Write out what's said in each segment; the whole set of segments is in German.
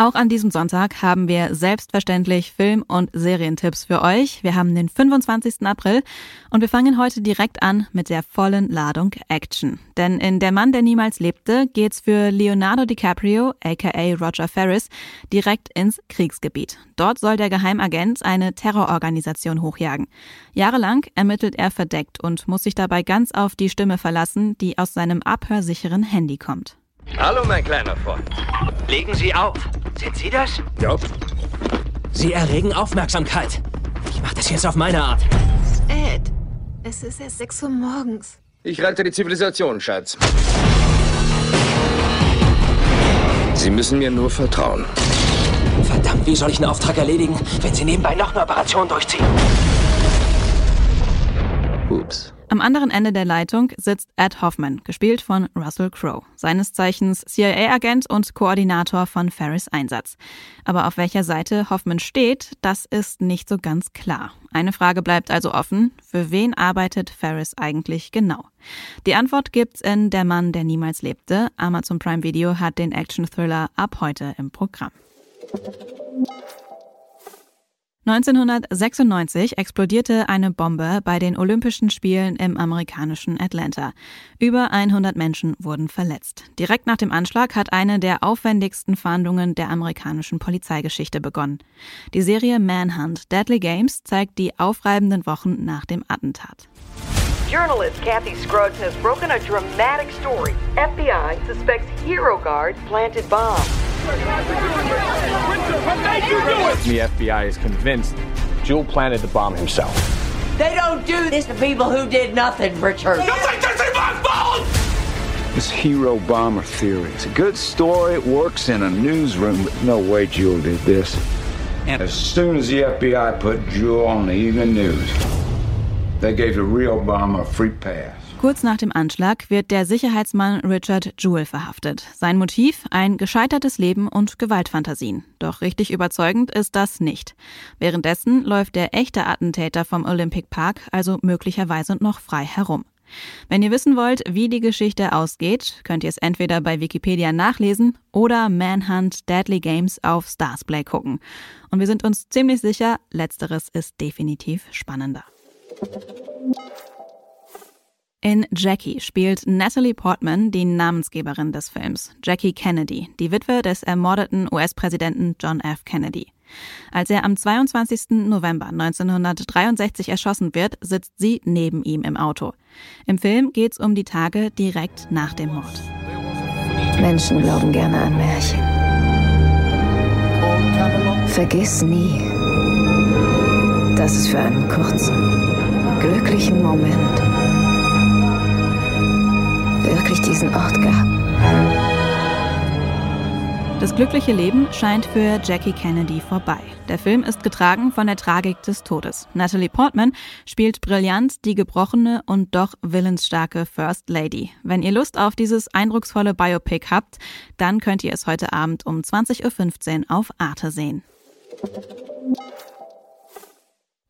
Auch an diesem Sonntag haben wir selbstverständlich Film- und Serientipps für euch. Wir haben den 25. April und wir fangen heute direkt an mit der vollen Ladung Action. Denn in Der Mann, der niemals lebte, geht's für Leonardo DiCaprio, aka Roger Ferris, direkt ins Kriegsgebiet. Dort soll der Geheimagent eine Terrororganisation hochjagen. Jahrelang ermittelt er verdeckt und muss sich dabei ganz auf die Stimme verlassen, die aus seinem abhörsicheren Handy kommt. Hallo, mein kleiner Freund. Legen Sie auf. Sind Sie das? Ja. Sie erregen Aufmerksamkeit. Ich mache das jetzt auf meine Art. Ed, es ist erst 6 Uhr morgens. Ich rette die Zivilisation, Schatz. Sie müssen mir nur vertrauen. Verdammt, wie soll ich einen Auftrag erledigen, wenn Sie nebenbei noch eine Operation durchziehen? Ups. Am anderen Ende der Leitung sitzt Ed Hoffman, gespielt von Russell Crowe, seines Zeichens CIA-Agent und Koordinator von Ferris Einsatz. Aber auf welcher Seite Hoffman steht, das ist nicht so ganz klar. Eine Frage bleibt also offen, für wen arbeitet Ferris eigentlich genau? Die Antwort gibt's in Der Mann, der niemals lebte. Amazon Prime Video hat den Action-Thriller ab heute im Programm. 1996 explodierte eine Bombe bei den Olympischen Spielen im amerikanischen Atlanta. Über 100 Menschen wurden verletzt. Direkt nach dem Anschlag hat eine der aufwendigsten Fahndungen der amerikanischen Polizeigeschichte begonnen. Die Serie Manhunt Deadly Games zeigt die aufreibenden Wochen nach dem Attentat. Journalist Kathy Scruggs has broken a dramatic story. FBI suspects Hero Guard planted bombs. The FBI is convinced Jewel planted the bomb himself. They don't do this to people who did nothing, Richard. This hero bomber theory. It's a good story. It works in a newsroom, but no way Jewel did this. And as soon as the FBI put Jewel on the evening news, they gave the real bomber a free pass. Kurz nach dem Anschlag wird der Sicherheitsmann Richard Jewell verhaftet. Sein Motiv ein gescheitertes Leben und Gewaltfantasien. Doch richtig überzeugend ist das nicht. Währenddessen läuft der echte Attentäter vom Olympic Park also möglicherweise noch frei herum. Wenn ihr wissen wollt, wie die Geschichte ausgeht, könnt ihr es entweder bei Wikipedia nachlesen oder Manhunt Deadly Games auf Starsplay gucken. Und wir sind uns ziemlich sicher, letzteres ist definitiv spannender. In Jackie spielt Natalie Portman die Namensgeberin des Films, Jackie Kennedy, die Witwe des ermordeten US-Präsidenten John F. Kennedy. Als er am 22. November 1963 erschossen wird, sitzt sie neben ihm im Auto. Im Film geht's um die Tage direkt nach dem Mord. Menschen glauben gerne an Märchen. Vergiss nie, dass es für einen kurzen, glücklichen Moment wirklich diesen Ort gab. Das glückliche Leben scheint für Jackie Kennedy vorbei. Der Film ist getragen von der Tragik des Todes. Natalie Portman spielt brillant die gebrochene und doch willensstarke First Lady. Wenn ihr Lust auf dieses eindrucksvolle Biopic habt, dann könnt ihr es heute Abend um 20.15 Uhr auf Arte sehen.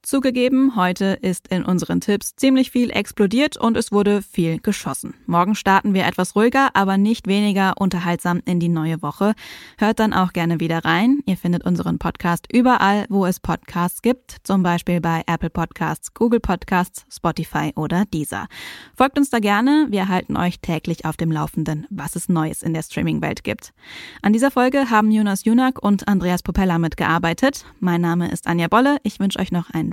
Zugegeben, heute ist in unseren Tipps ziemlich viel explodiert und es wurde viel geschossen. Morgen starten wir etwas ruhiger, aber nicht weniger unterhaltsam in die neue Woche. Hört dann auch gerne wieder rein. Ihr findet unseren Podcast überall, wo es Podcasts gibt, zum Beispiel bei Apple Podcasts, Google Podcasts, Spotify oder Deezer. Folgt uns da gerne. Wir halten euch täglich auf dem Laufenden, was es Neues in der Streaming-Welt gibt. An dieser Folge haben Jonas Junak und Andreas Popella mitgearbeitet. Mein Name ist Anja Bolle. Ich wünsche euch noch einen